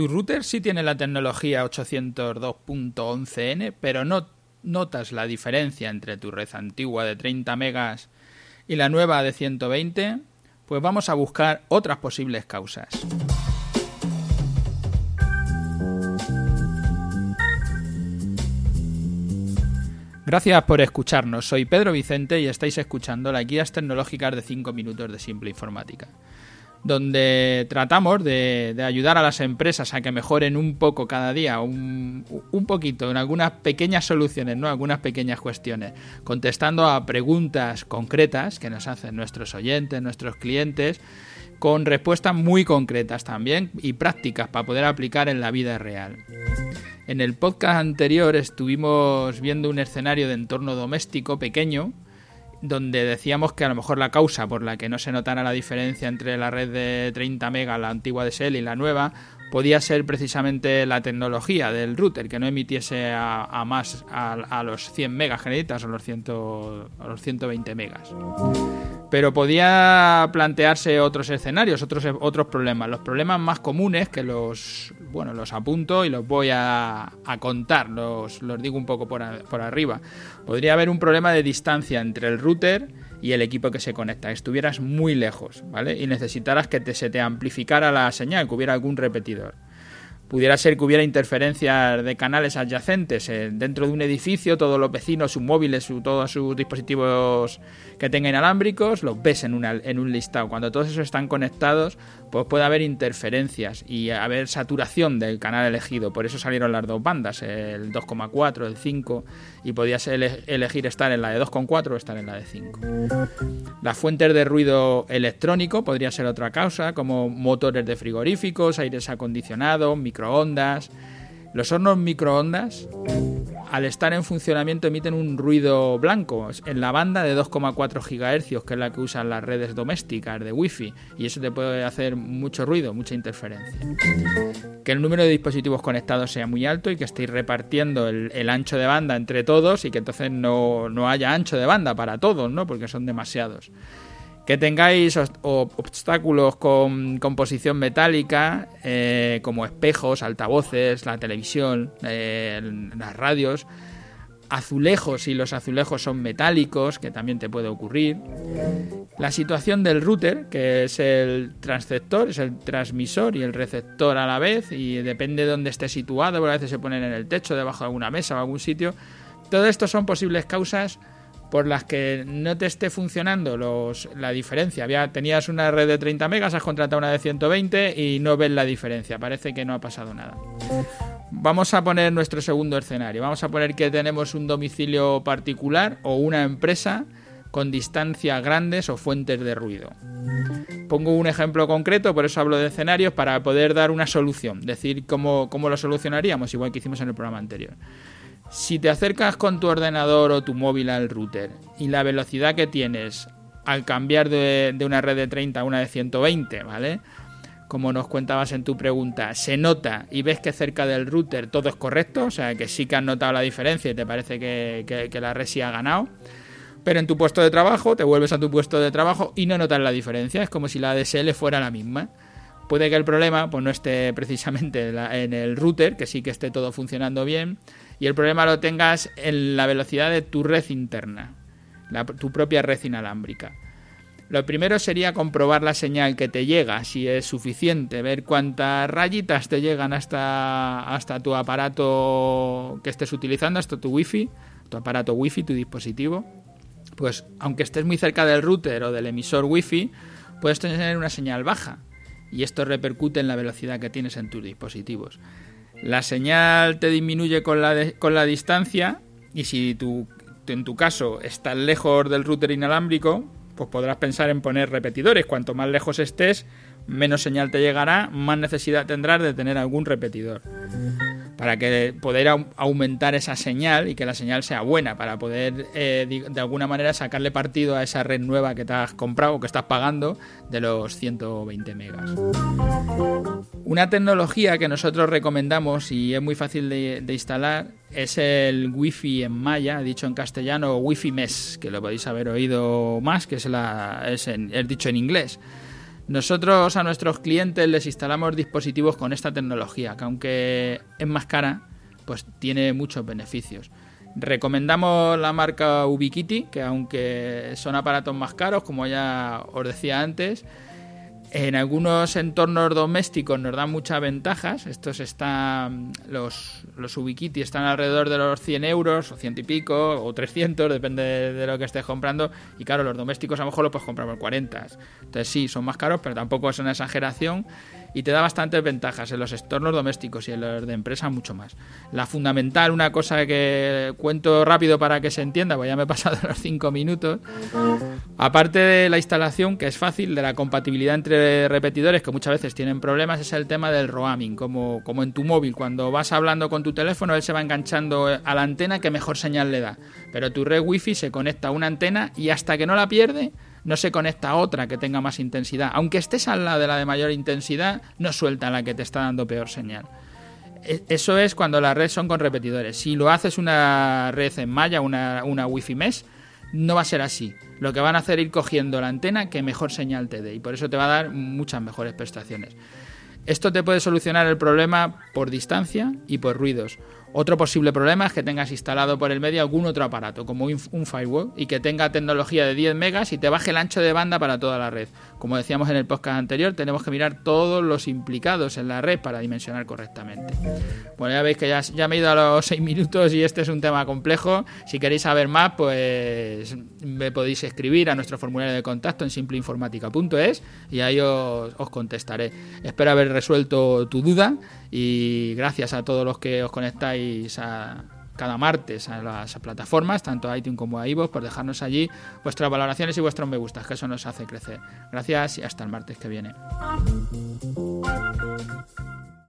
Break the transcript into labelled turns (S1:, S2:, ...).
S1: Tu router sí tiene la tecnología 802.11n, pero no notas la diferencia entre tu red antigua de 30 megas y la nueva de 120, pues vamos a buscar otras posibles causas. Gracias por escucharnos. Soy Pedro Vicente y estáis escuchando las guías tecnológicas de 5 minutos de Simple Informática donde tratamos de, ayudar a las empresas a que mejoren un poco cada día, un, poquito, en algunas pequeñas soluciones, ¿no? algunas pequeñas cuestiones, contestando a preguntas concretas que nos hacen nuestros oyentes, nuestros clientes, con respuestas muy concretas también y prácticas para poder aplicar en la vida real. En el podcast anterior estuvimos viendo un escenario de entorno doméstico pequeño, donde decíamos que a lo mejor la causa por la que no se notara la diferencia entre la red de 30 megas, la antigua de y la nueva, podía ser precisamente la tecnología del router, que no emitiese a, más a, los 100 megas generitas o los, a los 120 megas. Pero podía plantearse otros escenarios, otros, otros problemas. Los problemas más comunes, que los, bueno, los apunto y los voy a, contar, los, los, digo un poco por, por arriba. Podría haber un problema de distancia entre el router y el equipo que se conecta, estuvieras muy lejos, ¿vale? Y necesitaras que te, se te amplificara la señal, que hubiera algún repetidor. Pudiera ser que hubiera interferencias de canales adyacentes eh, dentro de un edificio, todos los vecinos, sus móviles, todos sus dispositivos que tenga inalámbricos, los ves en, en un listado. Cuando todos esos están conectados, pues puede haber interferencias y haber saturación del canal elegido. Por eso salieron las dos bandas, el 2,4, el 5, y podías elegir estar en la de 2,4 o estar en la de 5. Las fuentes de ruido electrónico podría ser otra causa, como motores de frigoríficos, aires acondicionados, microondas. Los hornos microondas, al estar en funcionamiento, emiten un ruido blanco en la banda de 2,4 GHz, que es la que usan las redes domésticas de Wi-Fi, y eso te puede hacer mucho ruido, mucha interferencia. Que el número de dispositivos conectados sea muy alto y que estéis repartiendo el, ancho de banda entre todos y que entonces no, no haya ancho de banda para todos, ¿no? Porque son demasiados que tengáis obstáculos con composición metálica, eh, como espejos, altavoces, la televisión, eh, las radios, azulejos si los azulejos son metálicos, que también te puede ocurrir. La situación del router, que es el transceptor, es el transmisor y el receptor a la vez, y depende de dónde esté situado, a veces se ponen en el techo, debajo de alguna mesa o algún sitio. Todo esto son posibles causas por las que no te esté funcionando los, la diferencia. Tenías una red de 30 megas, has contratado una de 120 y no ves la diferencia. Parece que no ha pasado nada. Vamos a poner nuestro segundo escenario. Vamos a poner que tenemos un domicilio particular o una empresa con distancias grandes o fuentes de ruido. Pongo un ejemplo concreto, por eso hablo de escenarios, para poder dar una solución, decir cómo, cómo lo solucionaríamos, igual que hicimos en el programa anterior. Si te acercas con tu ordenador o tu móvil al router y la velocidad que tienes al cambiar de, una red de 30 a una de 120, ¿vale? Como nos cuentabas en tu pregunta, se nota y ves que cerca del router todo es correcto, o sea que sí que has notado la diferencia y te parece que, la red sí ha ganado. Pero en tu puesto de trabajo, te vuelves a tu puesto de trabajo y no notas la diferencia, es como si la DSL fuera la misma. Puede que el problema pues, no esté precisamente en el router, que sí que esté todo funcionando bien, y el problema lo tengas en la velocidad de tu red interna, tu propia red inalámbrica. Lo primero sería comprobar la señal que te llega, si es suficiente, ver cuántas rayitas te llegan hasta, hasta tu aparato que estés utilizando, hasta tu wifi, tu aparato wifi, tu dispositivo. Pues aunque estés muy cerca del router o del emisor wifi, puedes tener una señal baja y esto repercute en la velocidad que tienes en tus dispositivos. La señal te disminuye con la, con la distancia y si en tu caso estás lejos del router inalámbrico, pues podrás pensar en poner repetidores. Cuanto más lejos estés, menos señal te llegará, más necesidad tendrás de tener algún repetidor para que poder aumentar esa señal y que la señal sea buena, para poder eh, de alguna manera sacarle partido a esa red nueva que te has comprado o que estás pagando de los 120 megas. Una tecnología que nosotros recomendamos y es muy fácil de, instalar es el Wi-Fi en Maya, dicho en castellano Wi-Fi Mesh, que lo podéis haber oído más, que es, la, es, es dicho en inglés. Nosotros a nuestros clientes les instalamos dispositivos con esta tecnología, que aunque es más cara, pues tiene muchos beneficios. Recomendamos la marca Ubiquiti, que aunque son aparatos más caros, como ya os decía antes, en algunos entornos domésticos nos dan muchas ventajas. Estos están, los, los Ubiquiti están alrededor de los 100 euros, o 100 y pico, o 300, depende de lo que estés comprando. Y claro, los domésticos a lo mejor los puedes comprar por 40. Entonces sí, son más caros, pero tampoco es una exageración y te da bastantes ventajas en los entornos domésticos y en los de empresa mucho más. La fundamental, una cosa que cuento rápido para que se entienda, pues ya me he pasado los 5 minutos, aparte de la instalación, que es fácil, de la compatibilidad entre repetidores, que muchas veces tienen problemas, es el tema del roaming, como, como en tu móvil, cuando vas hablando con tu teléfono, él se va enganchando a la antena que mejor señal le da, pero tu red wifi se conecta a una antena y hasta que no la pierde, no se conecta a otra que tenga más intensidad. Aunque estés al lado de la de mayor intensidad, no suelta la que te está dando peor señal. E, eso es cuando las redes son con repetidores. Si lo haces una red en malla, una, una wifi mesh, no va a ser así. Lo que van a hacer es ir cogiendo la antena que mejor señal te dé y por eso te va a dar muchas mejores prestaciones. Esto te puede solucionar el problema por distancia y por ruidos. Otro posible problema es que tengas instalado por el medio algún otro aparato, como un firewall, y que tenga tecnología de 10 megas y te baje el ancho de banda para toda la red. Como decíamos en el podcast anterior, tenemos que mirar todos los implicados en la red para dimensionar correctamente. Bueno, ya veis que ya, me he ido a los 6 minutos y este es un tema complejo. Si queréis saber más, pues me podéis escribir a nuestro formulario de contacto en simpleinformática.es y ahí os contestaré. Espero haber resuelto tu duda y gracias a todos los que os conectáis a, cada martes a las plataformas, tanto a iTunes como a iVoox, por dejarnos allí vuestras valoraciones y vuestros me gustas, que eso nos hace crecer. Gracias y hasta el martes que viene.